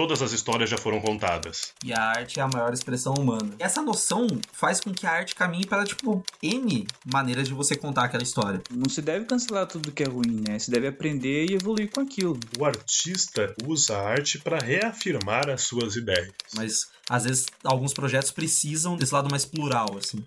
Todas as histórias já foram contadas. E a arte é a maior expressão humana. Essa noção faz com que a arte caminhe para, tipo, N maneiras de você contar aquela história. Não se deve cancelar tudo que é ruim, né? Se deve aprender e evoluir com aquilo. O artista usa a arte para reafirmar as suas ideias. Mas, às vezes, alguns projetos precisam desse lado mais plural, assim.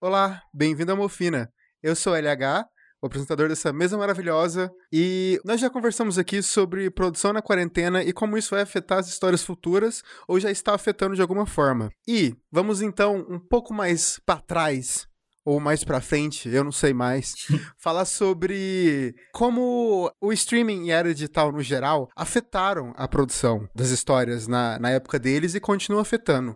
Olá, bem-vindo à Mofina. Eu sou LH o apresentador dessa mesa maravilhosa. E nós já conversamos aqui sobre produção na quarentena e como isso vai afetar as histórias futuras ou já está afetando de alguma forma. E vamos então um pouco mais para trás ou mais para frente, eu não sei mais, falar sobre como o streaming e a era digital no geral afetaram a produção das histórias na, na época deles e continuam afetando.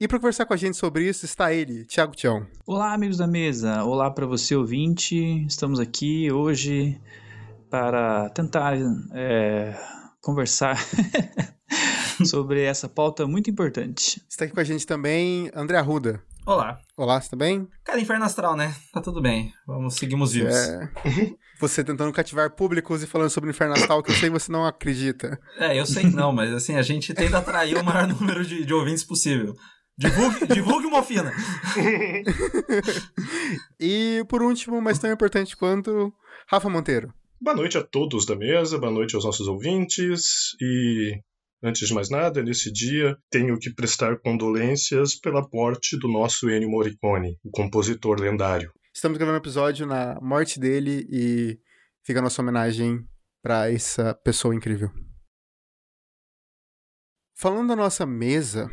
E para conversar com a gente sobre isso está ele, Thiago Tião. Olá, amigos da mesa. Olá para você, ouvinte. Estamos aqui hoje para tentar é, conversar sobre essa pauta muito importante. Está aqui com a gente também André Arruda. Olá. Olá, você tá bem? Cara, Inferno Astral, né? Tá tudo bem. Vamos, seguimos vivos. É... você tentando cativar públicos e falando sobre o Inferno Astral, que eu sei que você não acredita. É, eu sei que não, mas assim, a gente tenta atrair o maior número de, de ouvintes possível. Divulgue, divulgue uma fina. e por último, mas tão importante quanto, Rafa Monteiro. Boa noite a todos da mesa, boa noite aos nossos ouvintes e Antes de mais nada, nesse dia, tenho que prestar condolências pela morte do nosso Ennio Morricone, o compositor lendário. Estamos gravando um episódio na morte dele e fica a nossa homenagem para essa pessoa incrível. Falando da nossa mesa,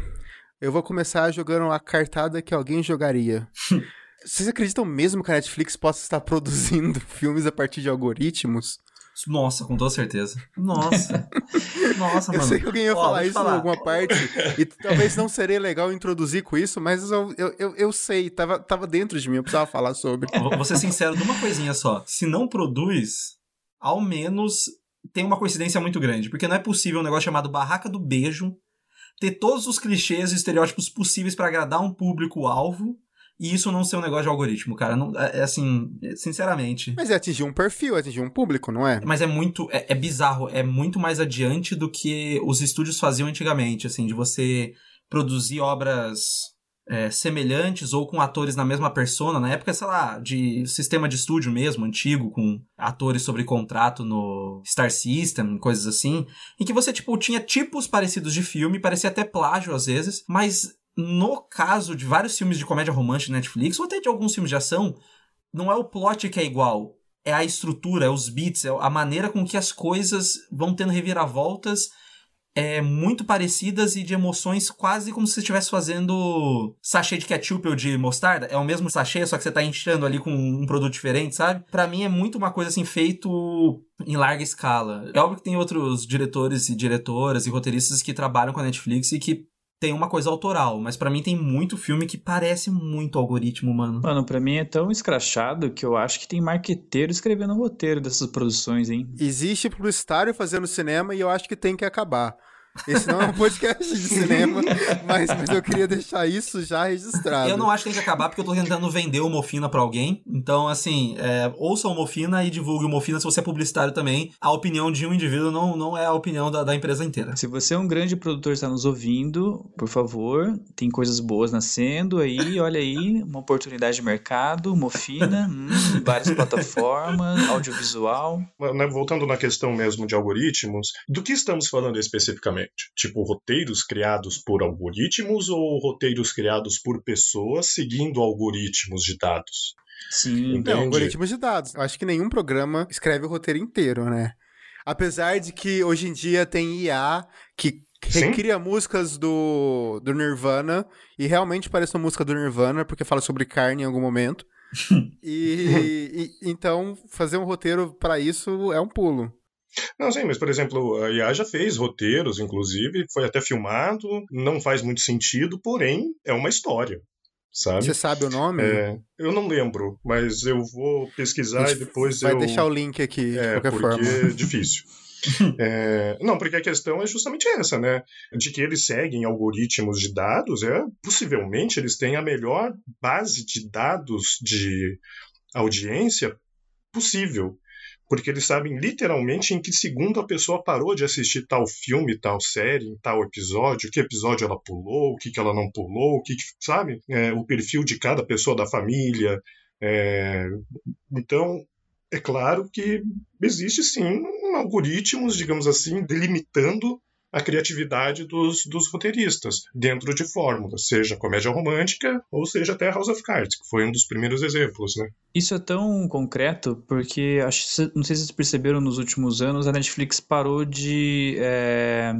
eu vou começar jogando a cartada que alguém jogaria. Vocês acreditam mesmo que a Netflix possa estar produzindo filmes a partir de algoritmos? Nossa, com toda certeza. Nossa. Nossa, mano. Eu sei que alguém ia Ó, falar isso falar. em alguma parte. e talvez não seria legal introduzir com isso, mas eu, eu, eu, eu, sei, tava, tava dentro de mim, eu precisava falar sobre. Vou ser sincero de uma coisinha só. Se não produz, ao menos tem uma coincidência muito grande. Porque não é possível um negócio chamado Barraca do Beijo ter todos os clichês e estereótipos possíveis para agradar um público-alvo e isso não ser um negócio de algoritmo, cara. Não, é, é assim, sinceramente. Mas é atingir um perfil, é atingir um público, não é? Mas é muito. É, é, bizarro, é muito mais adiante do que os estúdios faziam antigamente, assim, de você produzir obras. É, semelhantes ou com atores na mesma persona, na época, sei lá, de sistema de estúdio mesmo, antigo, com atores sobre contrato no Star System, coisas assim, em que você, tipo, tinha tipos parecidos de filme, parecia até plágio às vezes, mas no caso de vários filmes de comédia romântica Netflix, ou até de alguns filmes de ação, não é o plot que é igual, é a estrutura, é os beats, é a maneira com que as coisas vão tendo reviravoltas é, muito parecidas e de emoções quase como se você estivesse fazendo sachê de ketchup ou de mostarda. É o mesmo sachê, só que você tá enchendo ali com um produto diferente, sabe? Para mim é muito uma coisa assim, feito em larga escala. É óbvio que tem outros diretores e diretoras e roteiristas que trabalham com a Netflix e que tem uma coisa autoral, mas para mim tem muito filme que parece muito algoritmo, mano. Mano, para mim é tão escrachado que eu acho que tem marqueteiro escrevendo o roteiro dessas produções, hein? Existe publicitário fazendo cinema e eu acho que tem que acabar. Esse não é um podcast de cinema, mas, mas eu queria deixar isso já registrado. Eu não acho que tem que acabar porque eu tô tentando vender o Mofina pra alguém. Então, assim, é, ouça o Mofina e divulgue o Mofina se você é publicitário também. A opinião de um indivíduo não, não é a opinião da, da empresa inteira. Se você é um grande produtor e está nos ouvindo, por favor, tem coisas boas nascendo aí, olha aí, uma oportunidade de mercado, Mofina, hum, várias plataformas, audiovisual. Né, voltando na questão mesmo de algoritmos, do que estamos falando especificamente? Tipo, roteiros criados por algoritmos ou roteiros criados por pessoas seguindo algoritmos de dados? Sim, não, algoritmos de dados. Eu acho que nenhum programa escreve o roteiro inteiro, né? Apesar de que hoje em dia tem IA que recria Sim? músicas do, do Nirvana e realmente parece uma música do Nirvana porque fala sobre carne em algum momento. e, e, então fazer um roteiro para isso é um pulo. Não, sim, mas por exemplo, a IA já fez roteiros, inclusive, foi até filmado, não faz muito sentido, porém é uma história. Sabe? Você sabe o nome? É, eu não lembro, mas eu vou pesquisar e depois vai eu. Vai deixar o link aqui, de é, qualquer porque forma. é difícil. é, não, porque a questão é justamente essa, né? De que eles seguem algoritmos de dados, é, possivelmente eles têm a melhor base de dados de audiência possível. Porque eles sabem literalmente em que segundo a pessoa parou de assistir tal filme, tal série, tal episódio, que episódio ela pulou, o que, que ela não pulou, o que, que sabe? É, o perfil de cada pessoa da família. É, então, é claro que existe sim algoritmos, digamos assim, delimitando a criatividade dos, dos roteiristas dentro de fórmulas, seja comédia romântica ou seja até House of Cards, que foi um dos primeiros exemplos, né? Isso é tão concreto porque acho, não sei se vocês perceberam nos últimos anos a Netflix parou de é,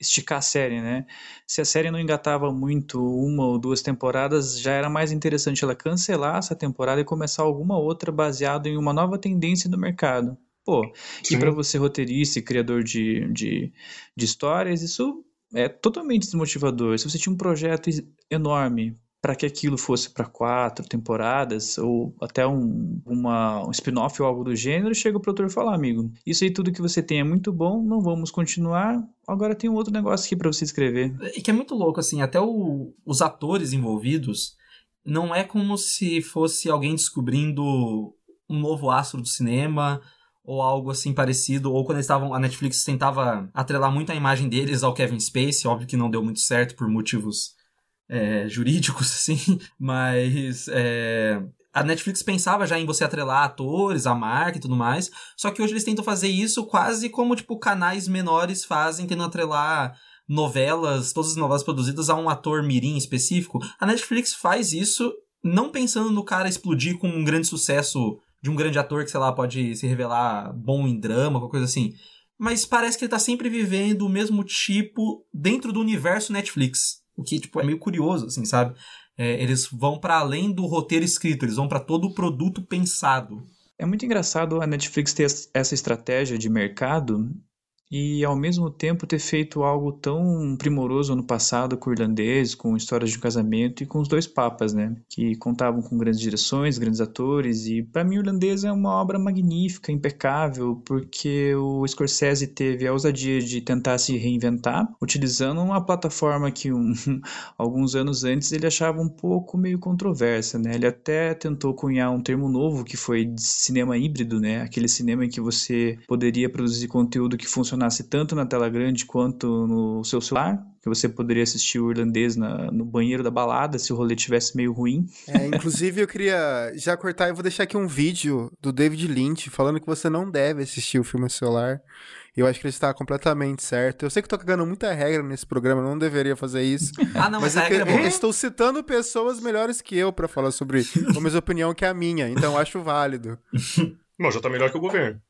esticar a série, né? Se a série não engatava muito uma ou duas temporadas, já era mais interessante ela cancelar essa temporada e começar alguma outra baseada em uma nova tendência do mercado. Pô, Sim. e para você roteirista e criador de, de, de histórias, isso é totalmente desmotivador. Se você tinha um projeto enorme para que aquilo fosse para quatro temporadas ou até um, uma, um spin-off ou algo do gênero, chega o produtor e fala, amigo, isso aí tudo que você tem é muito bom, não vamos continuar, agora tem um outro negócio aqui para você escrever. E que é muito louco, assim, até o, os atores envolvidos, não é como se fosse alguém descobrindo um novo astro do cinema, ou algo assim parecido, ou quando eles estavam, a Netflix tentava atrelar muito a imagem deles ao Kevin Spacey, óbvio que não deu muito certo por motivos é, jurídicos, assim, mas é, a Netflix pensava já em você atrelar atores, a marca e tudo mais, só que hoje eles tentam fazer isso quase como, tipo, canais menores fazem, tentando atrelar novelas, todas as novelas produzidas a um ator mirim específico. A Netflix faz isso não pensando no cara explodir com um grande sucesso de um grande ator que, sei lá, pode se revelar bom em drama, qualquer coisa assim. Mas parece que ele tá sempre vivendo o mesmo tipo dentro do universo Netflix. O que, tipo, é meio curioso, assim, sabe? É, eles vão para além do roteiro escrito, eles vão para todo o produto pensado. É muito engraçado a Netflix ter essa estratégia de mercado e ao mesmo tempo ter feito algo tão primoroso no passado com o irlandês, com histórias de um casamento e com os dois papas, né? Que contavam com grandes direções, grandes atores e para mim o irlandês é uma obra magnífica, impecável, porque o Scorsese teve a ousadia de tentar se reinventar, utilizando uma plataforma que um, alguns anos antes ele achava um pouco meio controversa, né? Ele até tentou cunhar um termo novo que foi cinema híbrido, né? Aquele cinema em que você poderia produzir conteúdo que funciona funcionasse tanto na tela grande quanto no seu celular, que você poderia assistir o irlandês na, no banheiro da balada se o rolê tivesse meio ruim. É, inclusive eu queria já cortar, eu vou deixar aqui um vídeo do David Lynch falando que você não deve assistir o filme no celular. Eu acho que ele está completamente certo. Eu sei que estou cagando muita regra nesse programa, não deveria fazer isso. ah, não, mas, mas é eu, eu estou citando pessoas melhores que eu para falar sobre a mesma opinião que a minha, então acho válido. Bom, já tá melhor que o governo.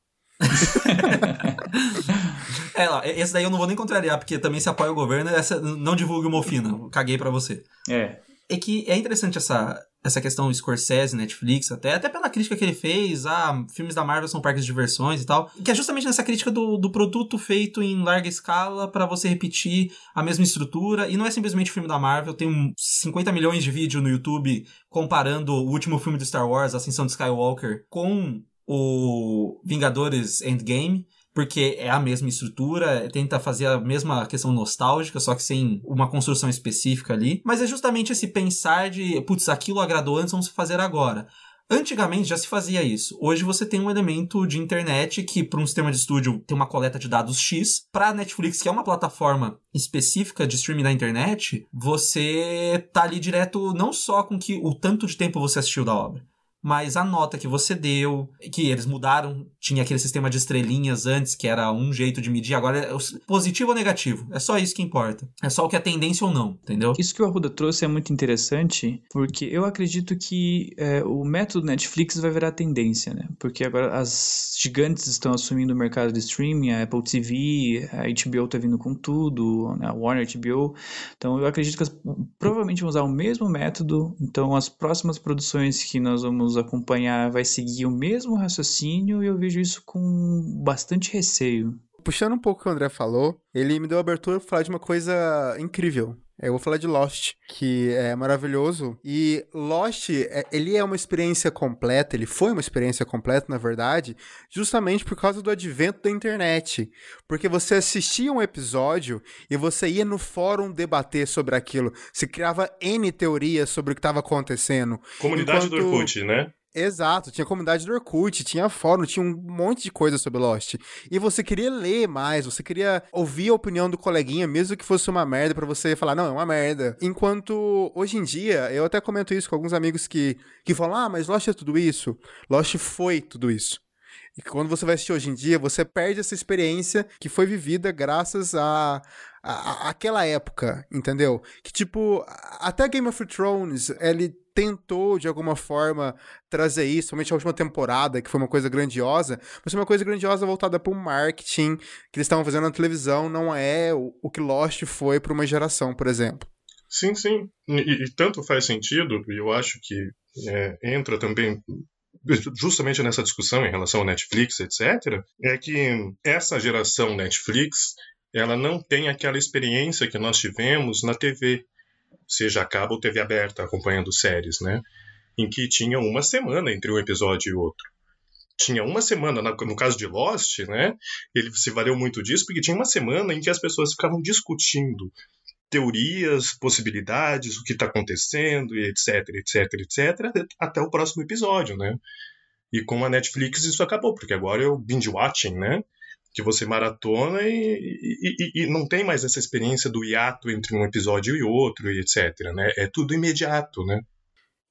é, ó, esse daí eu não vou nem contrariar, porque também se apoia o governo, essa, não divulgue uma ofina. Caguei para você. É. É que é interessante essa, essa questão Scorsese, Netflix, até, até pela crítica que ele fez, ah, filmes da Marvel são parques de diversões e tal, que é justamente nessa crítica do, do produto feito em larga escala para você repetir a mesma estrutura, e não é simplesmente o filme da Marvel, tem 50 milhões de vídeos no YouTube comparando o último filme do Star Wars, Ascensão de Skywalker, com o Vingadores Endgame, porque é a mesma estrutura, tenta fazer a mesma questão nostálgica, só que sem uma construção específica ali. Mas é justamente esse pensar de, putz, aquilo agradou antes, vamos fazer agora. Antigamente já se fazia isso. Hoje você tem um elemento de internet que, para um sistema de estúdio, tem uma coleta de dados X. Para a Netflix, que é uma plataforma específica de streaming da internet, você tá ali direto não só com que o tanto de tempo você assistiu da obra, mas a nota que você deu, que eles mudaram, tinha aquele sistema de estrelinhas antes, que era um jeito de medir, agora é positivo ou negativo. É só isso que importa. É só o que é tendência ou não, entendeu? Isso que o Arruda trouxe é muito interessante, porque eu acredito que é, o método Netflix vai virar tendência, né? Porque agora as gigantes estão assumindo o mercado de streaming, a Apple TV, a HBO tá vindo com tudo, né? a Warner HBO. Então eu acredito que as, provavelmente vão usar o mesmo método, então as próximas produções que nós vamos nos acompanhar vai seguir o mesmo raciocínio e eu vejo isso com bastante receio. Puxando um pouco o que o André falou, ele me deu a abertura para falar de uma coisa incrível. Eu vou falar de Lost, que é maravilhoso. E Lost, é, ele é uma experiência completa, ele foi uma experiência completa, na verdade, justamente por causa do advento da internet. Porque você assistia um episódio e você ia no fórum debater sobre aquilo. Se criava N teorias sobre o que estava acontecendo. Comunidade Enquanto... do Orkut, né? Exato, tinha comunidade do Orkut, tinha fórum, tinha um monte de coisa sobre Lost. E você queria ler mais, você queria ouvir a opinião do coleguinha, mesmo que fosse uma merda, para você falar, não, é uma merda. Enquanto hoje em dia, eu até comento isso com alguns amigos que, que falam, ah, mas Lost é tudo isso. Lost foi tudo isso. E quando você vai assistir hoje em dia, você perde essa experiência que foi vivida graças a, a, aquela época, entendeu? Que tipo, até Game of Thrones, ele tentou, de alguma forma, trazer isso, somente a última temporada, que foi uma coisa grandiosa, mas uma coisa grandiosa voltada para o marketing que eles estavam fazendo na televisão, não é o, o que Lost foi para uma geração, por exemplo. Sim, sim. E, e, tanto faz sentido, e eu acho que é, entra também justamente nessa discussão em relação ao Netflix, etc., é que essa geração Netflix ela não tem aquela experiência que nós tivemos na TV seja a cabo ou TV aberta, acompanhando séries, né? Em que tinha uma semana entre um episódio e outro. Tinha uma semana, no caso de Lost, né? Ele se valeu muito disso, porque tinha uma semana em que as pessoas ficavam discutindo teorias, possibilidades, o que está acontecendo, etc, etc, etc, até o próximo episódio, né? E com a Netflix isso acabou, porque agora é o binge watching, né? Que você maratona e, e, e, não tem mais essa experiência do hiato entre um episódio e outro e etc, né? É tudo imediato, né?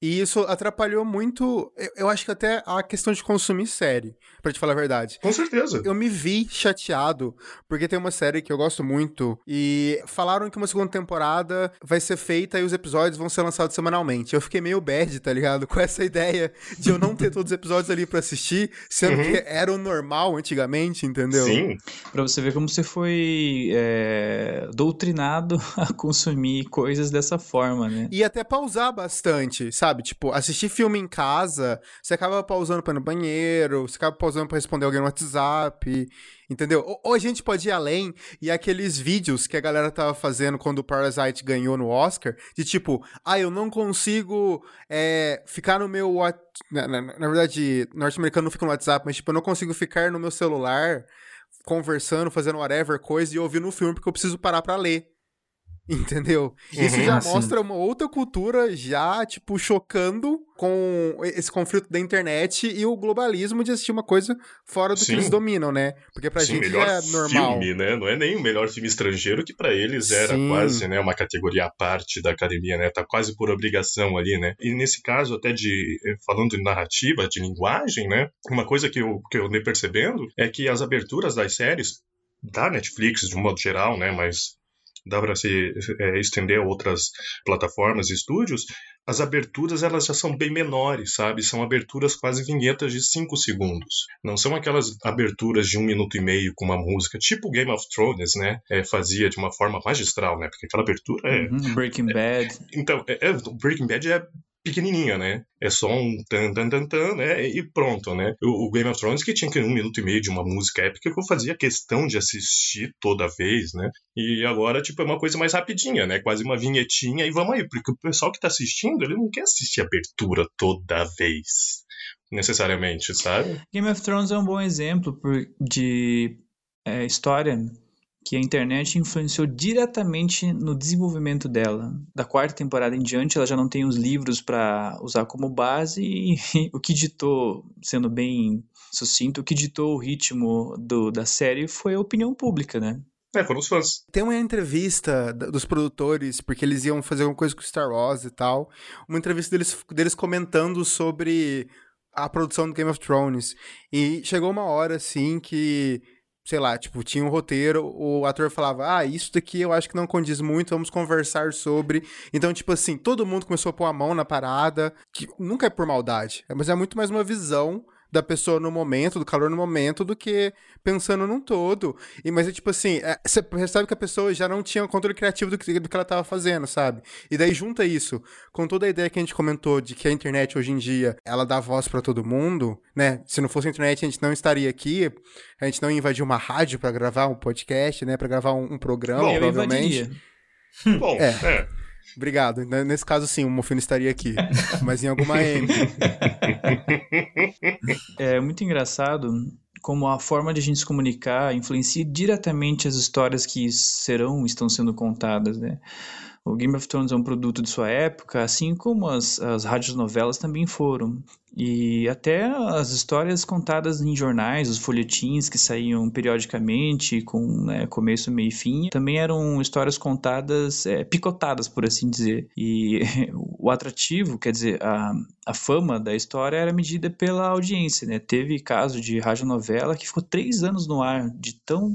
E isso atrapalhou muito, eu acho que até a questão de consumir série, para te falar a verdade. Com certeza. Eu me vi chateado, porque tem uma série que eu gosto muito, e falaram que uma segunda temporada vai ser feita e os episódios vão ser lançados semanalmente. Eu fiquei meio bad, tá ligado? Com essa ideia de eu não ter todos os episódios ali para assistir, sendo uhum. que era o normal antigamente, entendeu? Sim. Pra você ver como você foi é, doutrinado a consumir coisas dessa forma, né? E até pausar bastante, sabe? Sabe? Tipo, assistir filme em casa, você acaba pausando pra ir no banheiro, você acaba pausando pra responder alguém no WhatsApp, entendeu? Ou, ou, a gente pode ir além e aqueles vídeos que a galera tava fazendo quando o Parasite ganhou no Oscar, de tipo, ah, eu não consigo é, ficar no meu. Na, na, na verdade, norte-americano não fica no WhatsApp, mas tipo, eu não consigo ficar no meu celular conversando, fazendo whatever coisa e ouvindo o filme porque eu preciso parar para ler. Entendeu? Isso uhum, já assim. mostra uma outra cultura já, tipo, chocando com esse conflito da internet e o globalismo de assistir uma coisa fora do Sim. que eles dominam, né? Porque pra Sim, gente é normal. filme, né? Não é nem o melhor filme estrangeiro, que para eles era Sim. quase, né, uma categoria à parte da academia, né? Tá quase por obrigação ali, né? E nesse caso, até de, falando de narrativa, de linguagem, né? Uma coisa que eu, que eu andei percebendo é que as aberturas das séries da Netflix, de um modo geral, né? Mas dá para se é, estender a outras plataformas e estúdios, as aberturas elas já são bem menores, sabe? São aberturas quase vinhetas de 5 segundos. Não são aquelas aberturas de um minuto e meio com uma música, tipo Game of Thrones, né? É, fazia de uma forma magistral, né? Porque aquela abertura é. Uhum, Breaking é, Bad. Então, é, é, Breaking Bad é pequenininha, né? É só um tan tan tan tan, né? E pronto, né? O, Game of Thrones que tinha que um minuto e meio de uma música épica que eu fazia questão de assistir toda vez, né? E agora, tipo, é uma coisa mais rapidinha, né? Quase uma vinhetinha e vamos aí, porque o pessoal que tá assistindo, ele não quer assistir a abertura toda vez, necessariamente, sabe? Game of Thrones é um bom exemplo de é, história que a internet influenciou diretamente no desenvolvimento dela. Da quarta temporada em diante, ela já não tem os livros para usar como base e, o que ditou, sendo bem sucinto, o que ditou o ritmo do, da série foi a opinião pública, né? É, foram os fãs. Tem uma entrevista dos produtores, porque eles iam fazer alguma coisa com Star Wars e tal. Uma entrevista deles, deles comentando sobre a produção do Game of Thrones. E chegou uma hora, assim, que sei lá, tipo, tinha um roteiro, o ator falava, ah, isso daqui eu acho que não condiz muito, vamos conversar sobre. Então, tipo assim, todo mundo começou a pôr a mão na parada, que nunca é por maldade, mas é muito mais uma visão da pessoa no momento, do calor no momento, do que pensando num todo. E, mas é tipo assim, é, você percebe que a pessoa já não tinha controle criativo do que, do que ela estava fazendo, sabe? E daí junta isso com toda a ideia que a gente comentou de que a internet hoje em dia, ela dá voz para todo mundo, né? Se não fosse a internet, a gente não estaria aqui, a gente não ia invadir uma rádio para gravar um podcast, né? Para gravar um, um programa, Bom, provavelmente. Bom, é. é. Obrigado. Nesse caso, sim, o Mofino estaria aqui. mas em alguma M. É muito engraçado como a forma de a gente se comunicar influencia diretamente as histórias que serão estão sendo contadas, né? O Game of Thrones é um produto de sua época, assim como as, as rádios novelas também foram. E até as histórias contadas em jornais, os folhetins que saíam periodicamente, com né, começo, meio e fim, também eram histórias contadas, é, picotadas, por assim dizer. E o atrativo, quer dizer, a, a fama da história era medida pela audiência, né? Teve caso de radionovela que ficou três anos no ar, de tão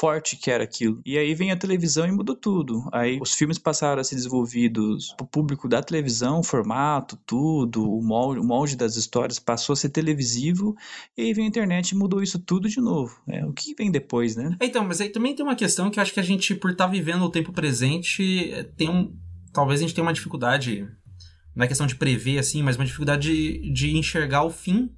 forte que era aquilo. E aí vem a televisão e mudou tudo. Aí os filmes passaram a ser desenvolvidos pro público da televisão, o formato, tudo, o molde, o molde das histórias passou a ser televisivo, e aí vem a internet e mudou isso tudo de novo. É, o que vem depois, né? Então, mas aí também tem uma questão que eu acho que a gente, por estar tá vivendo o tempo presente, tem um. Talvez a gente tenha uma dificuldade. Não é questão de prever, assim, mas uma dificuldade de, de enxergar o fim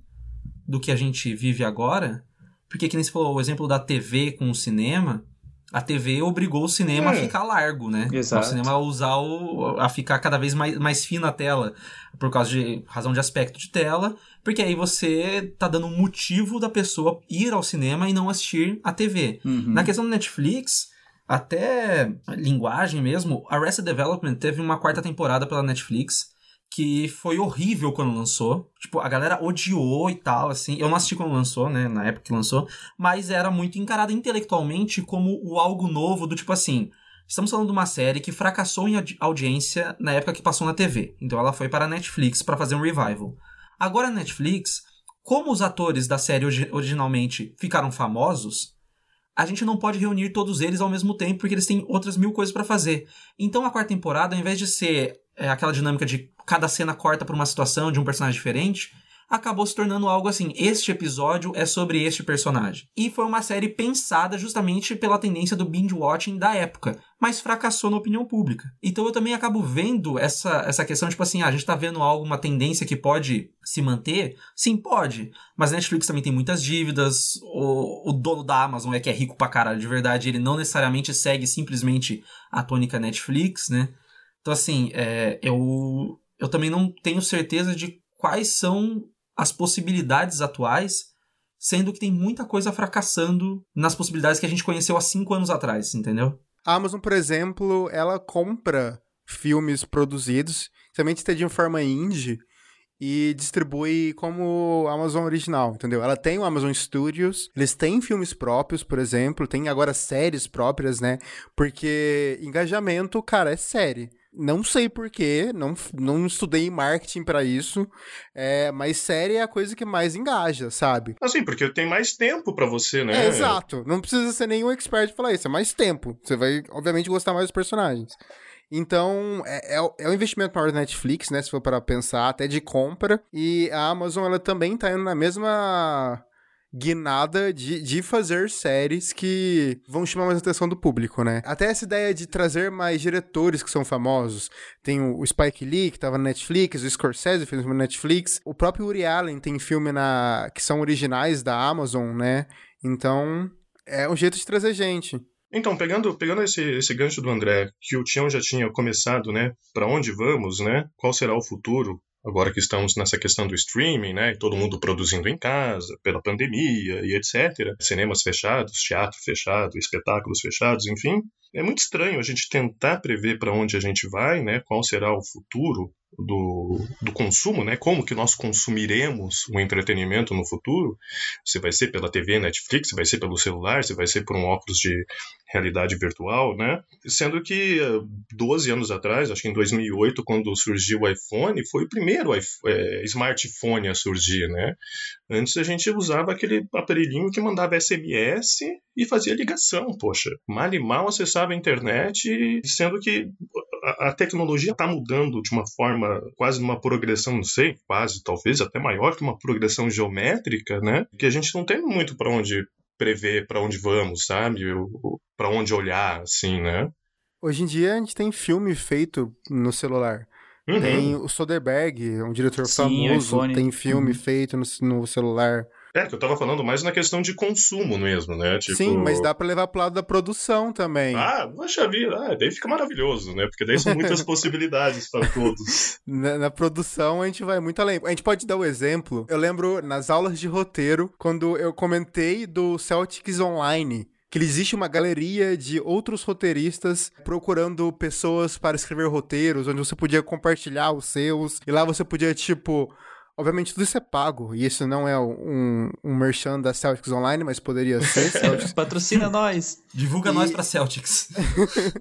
do que a gente vive agora porque, que nem você falou, o exemplo da TV com o cinema, a TV obrigou o cinema é. a ficar largo, né? Exato. O cinema a usar o, a ficar cada vez mais, mais fina a tela, por causa de razão de aspecto de tela, porque aí você tá dando um motivo da pessoa ir ao cinema e não assistir a TV. Uhum. Na questão do Netflix, até linguagem mesmo, Arrested Development teve uma quarta temporada pela Netflix, que foi horrível quando lançou. Tipo, a galera odiou e tal, assim. Eu não assisti quando lançou, né? Na época que lançou. Mas era muito encarada intelectualmente como o algo novo, do tipo assim. Estamos falando de uma série que fracassou em audiência na época que passou na TV. Então ela foi para a Netflix para fazer um revival. Agora a Netflix, como os atores da série originalmente ficaram famosos, a gente não pode reunir todos eles ao mesmo tempo porque eles têm outras mil coisas para fazer. Então a quarta temporada, ao invés de ser é, aquela dinâmica de cada cena corta para uma situação de um personagem diferente, acabou se tornando algo assim: este episódio é sobre este personagem. E foi uma série pensada justamente pela tendência do binge-watching da época, mas fracassou na opinião pública. Então eu também acabo vendo essa, essa questão, tipo assim, ah, a gente tá vendo algo, uma tendência que pode se manter? Sim, pode. Mas a Netflix também tem muitas dívidas, o, o dono da Amazon é que é rico pra caralho, de verdade, ele não necessariamente segue simplesmente a tônica Netflix, né? Então, assim, é, eu, eu também não tenho certeza de quais são as possibilidades atuais, sendo que tem muita coisa fracassando nas possibilidades que a gente conheceu há cinco anos atrás, entendeu? A Amazon, por exemplo, ela compra filmes produzidos, somente de forma indie, e distribui como Amazon original, entendeu? Ela tem o Amazon Studios, eles têm filmes próprios, por exemplo, tem agora séries próprias, né? Porque engajamento, cara, é série. Não sei porquê, não, não estudei marketing para isso, é, mas série é a coisa que mais engaja, sabe? Assim, porque tem mais tempo para você, né? É, exato. Não precisa ser nenhum expert pra falar isso, é mais tempo. Você vai, obviamente, gostar mais dos personagens. Então, é, é, é um investimento maior da Netflix, né? Se for para pensar, até de compra. E a Amazon, ela também tá indo na mesma guinada de, de fazer séries que vão chamar mais atenção do público, né? Até essa ideia de trazer mais diretores que são famosos. Tem o Spike Lee, que tava na Netflix, o Scorsese fez filme na Netflix, o próprio Uri Allen tem filme na que são originais da Amazon, né? Então, é um jeito de trazer gente. Então, pegando, pegando esse, esse gancho do André, que o Tião já tinha começado, né? Para onde vamos, né? Qual será o futuro? Agora que estamos nessa questão do streaming, né, todo mundo produzindo em casa, pela pandemia e etc., cinemas fechados, teatro fechado, espetáculos fechados, enfim, é muito estranho a gente tentar prever para onde a gente vai, né, qual será o futuro do, do consumo, né? Como que nós consumiremos o entretenimento no futuro? Se vai ser pela TV, Netflix, se vai ser pelo celular, se vai ser por um óculos de realidade virtual, né? Sendo que 12 anos atrás, acho que em 2008, quando surgiu o iPhone, foi o primeiro é, smartphone a surgir, né? Antes a gente usava aquele aparelhinho que mandava SMS e fazia ligação, poxa. Mal e mal acessava a internet, sendo que a, tecnologia está mudando de uma forma, quase numa progressão, não sei, quase, talvez até maior que uma progressão geométrica, né? Que a gente não tem muito para onde prever para onde vamos, sabe? Para onde olhar, assim, né? Hoje em dia a gente tem filme feito no celular. Uhum. Tem o Soderbergh, um diretor Sim, famoso, tem filme uhum. feito no, no celular. É, que eu tava falando mais na questão de consumo mesmo, né? Tipo... Sim, mas dá para levar pro lado da produção também. Ah, poxa vida, ah, daí fica maravilhoso, né? Porque daí são muitas possibilidades para todos. Na, na, produção a gente vai muito além. A gente pode dar o um exemplo. Eu lembro nas aulas de roteiro, quando eu comentei do Celtics Online, que existe uma galeria de outros roteiristas procurando pessoas para escrever roteiros, onde você podia compartilhar os seus, e lá você podia, tipo, Obviamente tudo isso é pago, e isso não é um, um merchan da Celtics Online, mas poderia ser. Celtics. Patrocina nós! Divulga e... nós pra Celtics.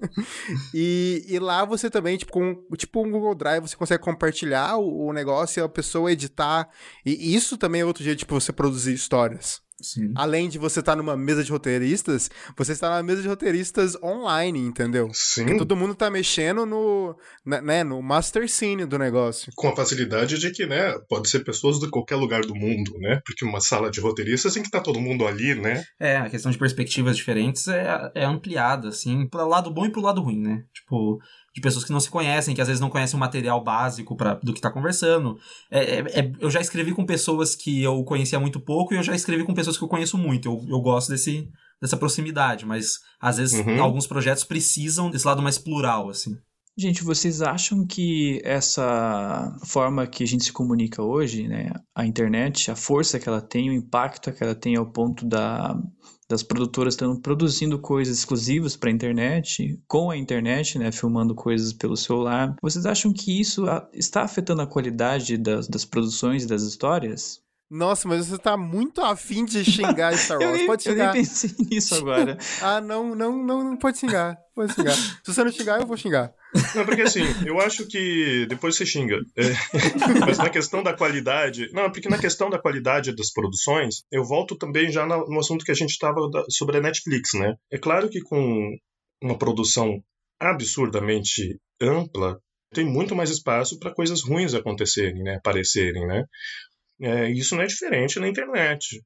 e, e lá você também, tipo, com tipo um Google Drive, você consegue compartilhar o, o negócio e a pessoa editar. E isso também é outro jeito de tipo, você produzir histórias. Sim. Além de você estar tá numa mesa de roteiristas, você está numa mesa de roteiristas online, entendeu? Sim. Porque todo mundo tá mexendo no, né, no master scene do negócio. Com a facilidade de que, né, pode ser pessoas de qualquer lugar do mundo, né? Porque uma sala de roteiristas tem que estar tá todo mundo ali, né? É, a questão de perspectivas diferentes é, é ampliada, assim, pro lado bom e pro lado ruim, né? Tipo, de pessoas que não se conhecem, que às vezes não conhecem o material básico pra, do que está conversando. É, é, é, eu já escrevi com pessoas que eu conhecia muito pouco e eu já escrevi com pessoas que eu conheço muito. Eu, eu gosto desse, dessa proximidade, mas às vezes uhum. alguns projetos precisam desse lado mais plural, assim. Gente, vocês acham que essa forma que a gente se comunica hoje, né, a internet, a força que ela tem, o impacto que ela tem ao ponto da, das produtoras estão produzindo coisas exclusivas para a internet, com a internet, né, filmando coisas pelo celular. Vocês acham que isso está afetando a qualidade das, das produções e das histórias? Nossa, mas você tá muito afim de xingar Star Wars. nem, pode xingar. Eu nem pensei nisso agora. ah, não, não, não, não pode xingar. Pode xingar. Se você não xingar, eu vou xingar. Não, porque assim, eu acho que depois você xinga. É, mas na questão da qualidade. Não, porque na questão da qualidade das produções, eu volto também já no assunto que a gente estava sobre a Netflix, né? É claro que com uma produção absurdamente ampla, tem muito mais espaço para coisas ruins acontecerem, né? Aparecerem, né? É, isso não é diferente na internet.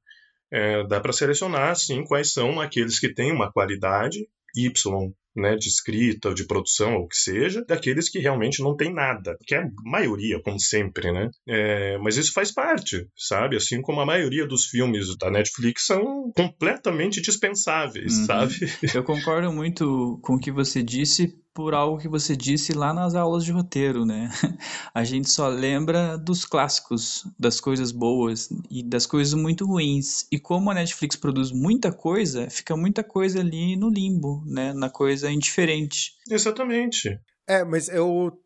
É, dá para selecionar, sim, quais são aqueles que têm uma qualidade Y né, de escrita, de produção, ou o que seja, daqueles que realmente não tem nada, que é a maioria, como sempre, né? É, mas isso faz parte, sabe? Assim como a maioria dos filmes da Netflix são completamente dispensáveis, uhum. sabe? Eu concordo muito com o que você disse, por algo que você disse lá nas aulas de roteiro, né? A gente só lembra dos clássicos, das coisas boas e das coisas muito ruins. E como a Netflix produz muita coisa, fica muita coisa ali no limbo, né? Na coisa indiferente. Exatamente. É, mas eu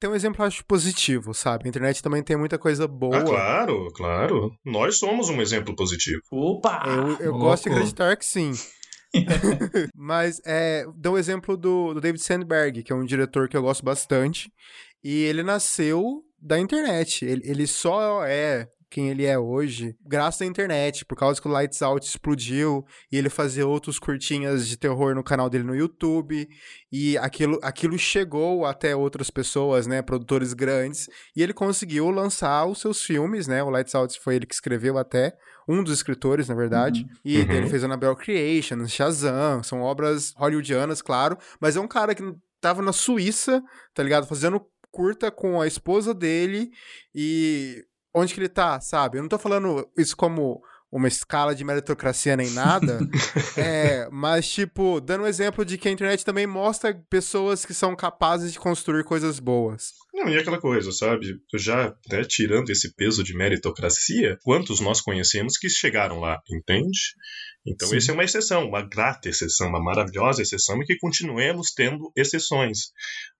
tenho um exemplo, acho, positivo, sabe? A internet também tem muita coisa boa. Ah, claro, claro. Nós somos um exemplo positivo. Opa! Eu, eu gosto de acreditar que sim. Mas é, dou o exemplo do, do David Sandberg, que é um diretor que eu gosto bastante. E ele nasceu da internet. Ele, ele só é quem ele é hoje, graças à internet, por causa que o Lights Out explodiu e ele fazia outros curtinhas de terror no canal dele no YouTube e aquilo, aquilo chegou até outras pessoas, né, produtores grandes, e ele conseguiu lançar os seus filmes, né, o Lights Out foi ele que escreveu até, um dos escritores, na verdade. Uhum. E uhum. ele fez Annabelle Creation, Shazam, são obras hollywoodianas, claro, mas é um cara que tava na Suíça, tá ligado? Fazendo curta com a esposa dele e onde que ele tá, sabe? Eu não tô falando isso como uma escala de meritocracia nem nada. é, mas, tipo, dando um exemplo de que a internet também mostra pessoas que são capazes de construir coisas boas. Não, e aquela coisa, sabe? Já né, tirando esse peso de meritocracia, quantos nós conhecemos que chegaram lá, entende? Então, Sim. essa é uma exceção, uma grata exceção, uma maravilhosa exceção, e que continuemos tendo exceções.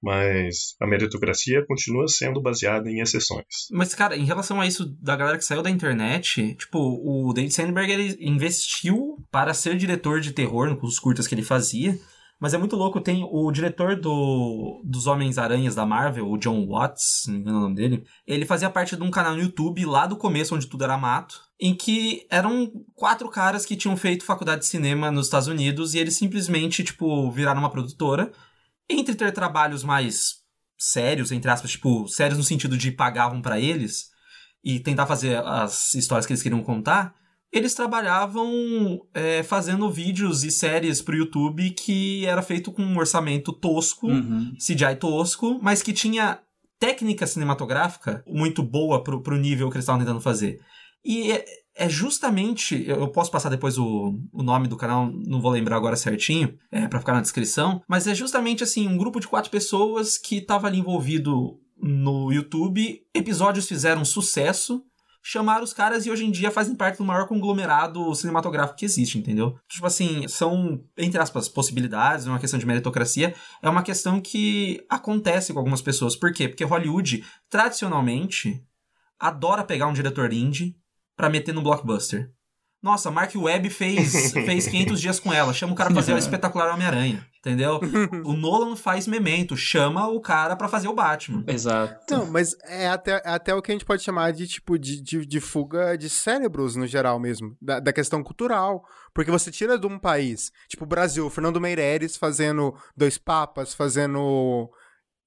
Mas a meritocracia continua sendo baseada em exceções. Mas, cara, em relação a isso da galera que saiu da internet, tipo, o David Sandberg ele investiu para ser diretor de terror nos curtas que ele fazia. Mas é muito louco, tem o diretor do, dos Homens-Aranhas da Marvel, o John Watts, não me engano o nome dele. Ele fazia parte de um canal no YouTube lá do começo, onde tudo era mato, em que eram quatro caras que tinham feito faculdade de cinema nos Estados Unidos e eles simplesmente, tipo, viraram uma produtora. Entre ter trabalhos mais sérios, entre aspas, tipo, sérios no sentido de pagavam para eles e tentar fazer as histórias que eles queriam contar eles trabalhavam é, fazendo vídeos e séries pro YouTube que era feito com um orçamento tosco, uhum. CGI tosco, mas que tinha técnica cinematográfica muito boa pro, pro nível que eles estavam tentando fazer. E é, é, justamente, eu posso passar depois o, o nome do canal, não vou lembrar agora certinho, é, para ficar na descrição, mas é justamente assim, um grupo de quatro pessoas que estava ali envolvido no YouTube, episódios fizeram sucesso, chamaram os caras e hoje em dia fazem parte do maior conglomerado cinematográfico que existe, entendeu? Tipo assim, são, entre aspas, possibilidades, é uma questão de meritocracia, é uma questão que acontece com algumas pessoas. Por quê? Porque Hollywood, tradicionalmente, adora pegar um diretor indie pra meter no blockbuster. Nossa, Mark Webb fez, fez 500 dias com ela. Chama o cara pra fazer o espetacular Homem-Aranha. Entendeu? o Nolan faz memento. Chama o cara pra fazer o Batman. Exato. Não, mas é até, é até o que a gente pode chamar de tipo de, de, de fuga de cérebros no geral mesmo. Da, da, questão cultural. Porque você tira de um país, tipo o Brasil, Fernando Meireles fazendo Dois Papas, fazendo.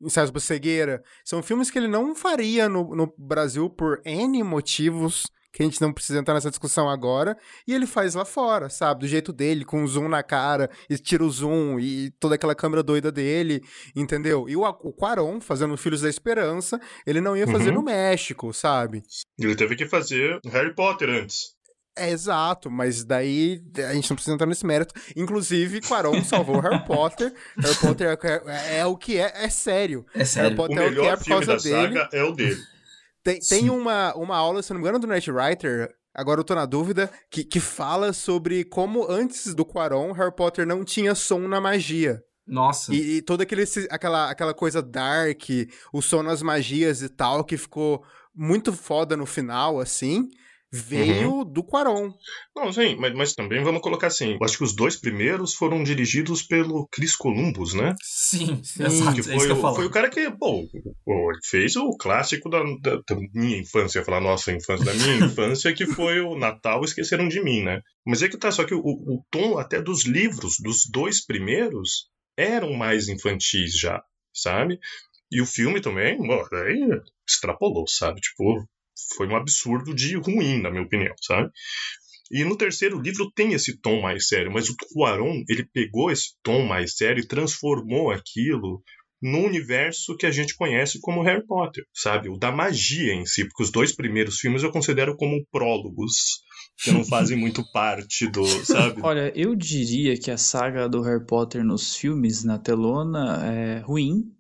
Ensaios Cegueira. São filmes que ele não faria no, no Brasil por N motivos que a gente não precisa entrar nessa discussão agora, e ele faz lá fora, sabe? Do jeito dele, com o zoom na cara, e tira o zoom, e toda aquela câmera doida dele, entendeu? E o, o Quaron, fazendo Filhos da Esperança, ele não ia fazer uhum. no México, sabe? Ele teve que fazer Harry Potter antes. É, exato, mas daí a gente não precisa entrar nesse mérito. Inclusive, Quaron salvou Harry Potter. Harry Potter é, é, é, o que é, é sério. É sério. Harry Potter o melhor é o que é por causa dele. saga é o dele. Tem, tem uma, uma aula, se não me engano, do Writer, agora eu tô na dúvida, que, que fala sobre como antes do Quaron, Harry Potter não tinha som na magia. Nossa. E, e toda aquele, aquela, aquela coisa dark, o som nas magias e tal, que ficou muito foda no final, assim veio uhum. do Quaron. Não, sim, mas, mas, também vamos colocar assim. Eu acho que os dois primeiros foram dirigidos pelo Chris Columbus, né? Sim, sim exato. Que foi, é o, foi o cara que, bom, fez o clássico da, da, da minha infância, falar nossa infância, da minha infância, que foi o Natal Esqueceram de Mim, né? Mas é que tá, só que o, o tom até dos livros, dos dois primeiros, eram mais infantis já, sabe? E o filme também, mano, aí extrapolou, sabe? Tipo, foi um absurdo de ruim, na minha opinião, sabe? E no terceiro livro tem esse tom mais sério, mas o Cuarón, ele pegou esse tom mais sério e transformou aquilo no universo que a gente conhece como Harry Potter, sabe? O da magia em si, porque os dois primeiros filmes eu considero como prólogos, que não fazem muito parte do, sabe? Olha, eu diria que a saga do Harry Potter nos filmes, na telona, é ruim,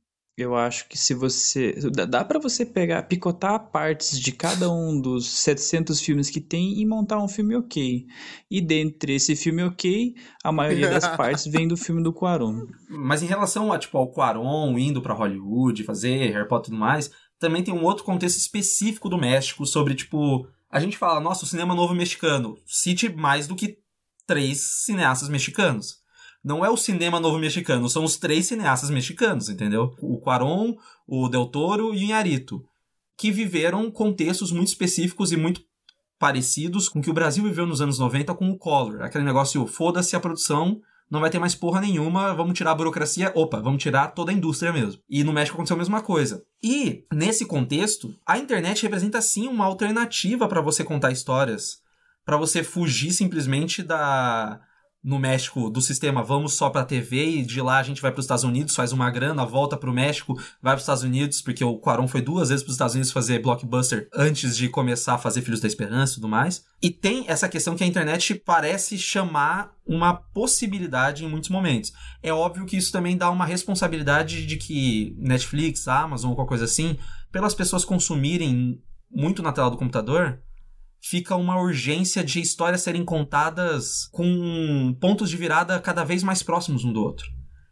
eu acho que se você. Dá para você pegar, picotar partes de cada um dos 700 filmes que tem e montar um filme ok. E dentre esse filme ok, a maioria das partes vem do filme do Quaron. Mas em relação a, tipo, ao Quaron indo para Hollywood, fazer Harry Potter e tudo mais, também tem um outro contexto específico do México sobre, tipo. A gente fala, nossa, o cinema novo mexicano. Cite mais do que três cineastas mexicanos não é o cinema novo mexicano, são os três cineastas mexicanos, entendeu? O Cuarón, o Del Toro e o Inharito, que viveram contextos muito específicos e muito parecidos com o que o Brasil viveu nos anos 90 com o Collor. Aquele negócio, foda-se a produção, não vai ter mais porra nenhuma, vamos tirar a burocracia, opa, vamos tirar toda a indústria mesmo. E no México aconteceu a mesma coisa. E, nesse contexto, a internet representa sim uma alternativa para você contar histórias, para você fugir simplesmente da no México do sistema vamos só para TV e de lá a gente vai para os Estados Unidos, faz uma grana, volta para o México, vai para os Estados Unidos, porque o Quaron foi duas vezes para os Estados Unidos fazer blockbuster antes de começar a fazer Filhos da Esperança e tudo mais. E tem essa questão que a internet parece chamar uma possibilidade em muitos momentos. É óbvio que isso também dá uma responsabilidade de que Netflix, Amazon qualquer coisa assim, pelas pessoas consumirem muito na tela do computador, fica uma urgência de histórias serem contadas com pontos de virada cada vez mais próximos um do outro.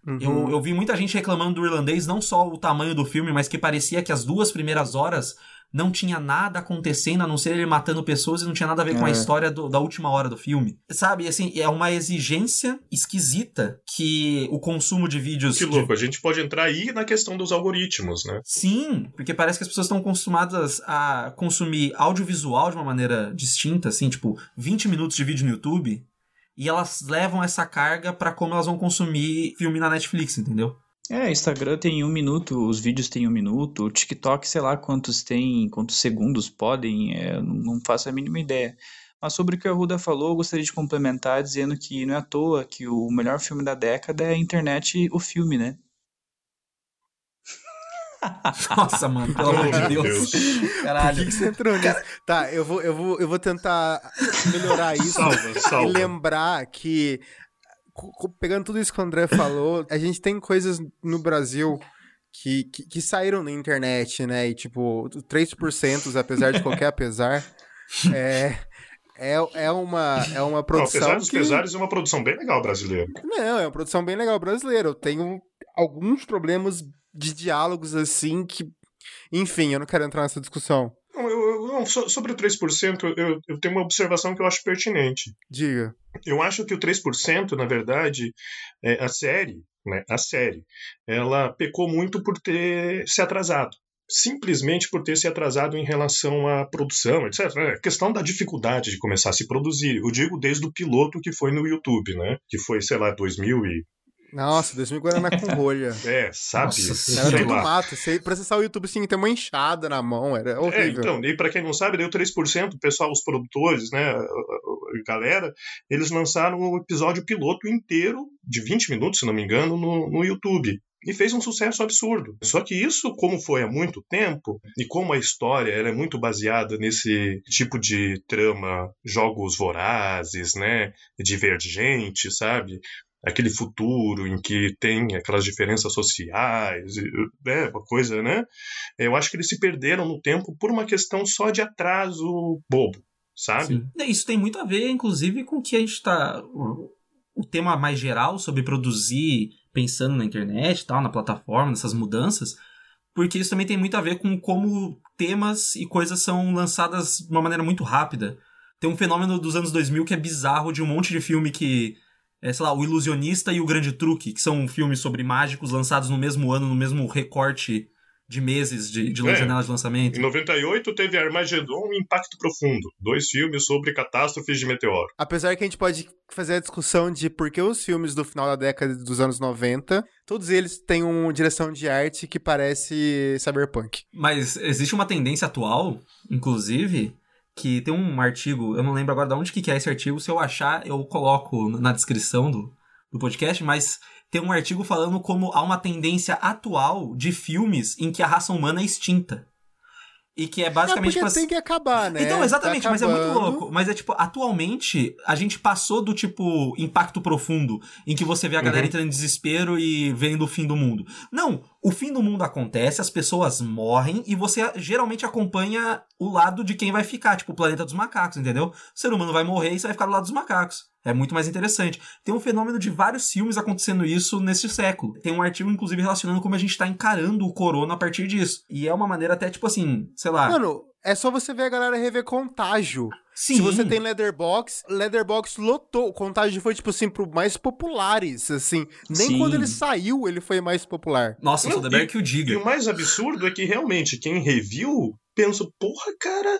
Uhum. Eu, eu vi muita gente reclamando do irlandês, não só o tamanho do filme, mas que parecia que as duas primeiras horas não tinha nada acontecendo, a não ser ele matando pessoas e não tinha nada a ver é. com a é. história do, da última hora do filme. Sabe, assim, é uma exigência esquisita que o consumo de vídeos. Que louco, de... a gente pode entrar aí na questão dos algoritmos, né? Sim, porque parece que as pessoas estão acostumadas a consumir audiovisual de uma maneira distinta, assim, tipo, 20 minutos de vídeo no YouTube. E elas levam essa carga para como elas vão consumir filme na Netflix, entendeu? É, Instagram tem um minuto, os vídeos têm um minuto, o TikTok, sei lá quantos tem, quantos segundos podem, é, não faço a mínima ideia. Mas sobre o que a Ruda falou, eu gostaria de complementar dizendo que não é à toa que o melhor filme da década é a internet, o filme, né? Nossa, mano, pelo amor de Deus. Caralho. Por que, que você entrou nisso? Tá, eu vou, eu, vou, eu vou tentar melhorar isso salva, salva. e lembrar que pegando tudo isso que o André falou, a gente tem coisas no Brasil que, que, que saíram na internet, né? E tipo, 3%, apesar de qualquer apesar, É, é, é, uma, é uma produção. Não, apesar dos que... pesares, é uma produção bem legal brasileira. Não, é uma produção bem legal brasileira. Eu tenho alguns problemas de diálogos assim que. Enfim, eu não quero entrar nessa discussão. Não, eu, eu, não, sobre o 3%, eu, eu tenho uma observação que eu acho pertinente. Diga. Eu acho que o 3%, na verdade, é a série, né, a série, ela pecou muito por ter se atrasado simplesmente por ter se atrasado em relação à produção, etc. É questão da dificuldade de começar a se produzir. Eu digo desde o piloto que foi no YouTube, né? Que foi, sei lá, 2000 e nossa, 2000 Guaraná com rolha. É, sabe? Nossa, era tudo lá. mato. Você processar o YouTube assim, tem uma enxada na mão, era é, horrível. É, então, e pra quem não sabe, deu 3%, o pessoal, os produtores, né, a galera, eles lançaram o episódio piloto inteiro, de 20 minutos, se não me engano, no, no YouTube e fez um sucesso absurdo. Só que isso, como foi há muito tempo, e como a história é muito baseada nesse tipo de trama, jogos vorazes, né, divergente, sabe? Aquele futuro em que tem aquelas diferenças sociais, né, uma coisa, né? Eu acho que eles se perderam no tempo por uma questão só de atraso bobo, sabe? Sim. Isso tem muito a ver, inclusive, com o que a gente está o tema mais geral sobre produzir pensando na internet, tal, na plataforma, nessas mudanças, porque isso também tem muito a ver com como temas e coisas são lançadas de uma maneira muito rápida. Tem um fenômeno dos anos 2000 que é bizarro de um monte de filme que é, sei lá, O Ilusionista e O Grande Truque, que são filmes sobre mágicos lançados no mesmo ano, no mesmo recorte de meses de, de é, janela de lançamento. Em 98 teve Armagedon e Impacto Profundo, dois filmes sobre catástrofes de meteoro. Apesar que a gente pode fazer a discussão de por que os filmes do final da década dos anos 90, todos eles têm uma direção de arte que parece cyberpunk. Mas existe uma tendência atual, inclusive, que tem um artigo, eu não lembro agora de onde que é esse artigo, se eu achar eu coloco na descrição do, do podcast, mas tem um artigo falando como há uma tendência atual de filmes em que a raça humana é extinta. E que é basicamente. É porque tem que acabar, né? Então, exatamente, tá mas é muito louco. Mas é tipo, atualmente, a gente passou do tipo impacto profundo, em que você vê a galera uhum. entrando em desespero e vendo o fim do mundo. Não, o fim do mundo acontece, as pessoas morrem e você geralmente acompanha o lado de quem vai ficar, tipo o planeta dos macacos, entendeu? O ser humano vai morrer e você vai ficar do lado dos macacos. É muito mais interessante. Tem um fenômeno de vários filmes acontecendo isso nesse século. Tem um artigo, inclusive, relacionando como a gente tá encarando o corona a partir disso. E é uma maneira até, tipo assim, sei lá. Mano, é só você ver a galera rever contágio. Sim. Se você tem Leatherbox, Leatherbox lotou. O contágio foi, tipo assim, pro mais populares, assim. Nem Sim. quando ele saiu, ele foi mais popular. Nossa, o Soderbergh que o diga. E o mais absurdo é que, realmente, quem reviu, pensa, porra, cara,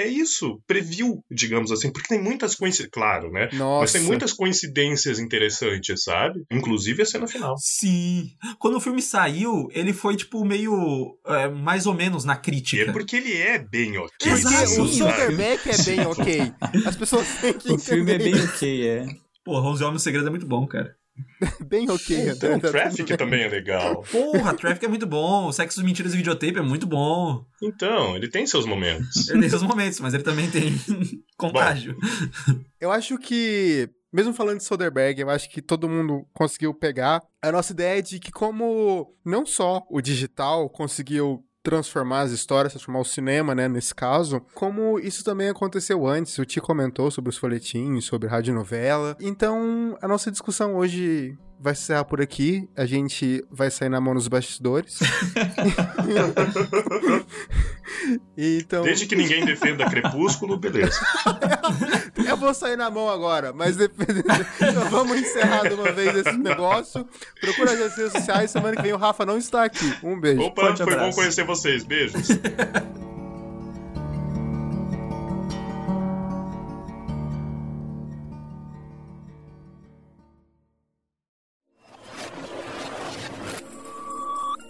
é isso, previu, digamos assim, porque tem muitas coincidências, claro, né? Nossa. Mas tem muitas coincidências interessantes, sabe? Inclusive a cena final. Sim. Quando o filme saiu, ele foi, tipo, meio. É, mais ou menos na crítica. É porque ele é bem ok. Porque o Soderbeck é bem ok. As pessoas têm que O filme é bem ok, é. Porra, 11 Homens Segredo é muito bom, cara. Bem ok. Então, o Traffic também é legal. Porra, Traffic é muito bom. Sexo, Mentiras e Videotape é muito bom. Então, ele tem seus momentos. Ele tem seus momentos, mas ele também tem contágio. Bom, eu acho que mesmo falando de Soderbergh, eu acho que todo mundo conseguiu pegar a nossa ideia de que como não só o digital conseguiu transformar as histórias, transformar o cinema, né, nesse caso, como isso também aconteceu antes. O Ti comentou sobre os folhetins, sobre radionovela. Então, a nossa discussão hoje vai encerrar por aqui. A gente vai sair na mão nos bastidores. então... Desde que ninguém defenda Crepúsculo, beleza. Eu vou sair na mão agora, mas então, vamos encerrar de uma vez esse negócio. Procura as redes sociais. Semana que vem o Rafa não está aqui. Um beijo. Opa, Forte foi abraço. bom conhecer vocês. Beijos.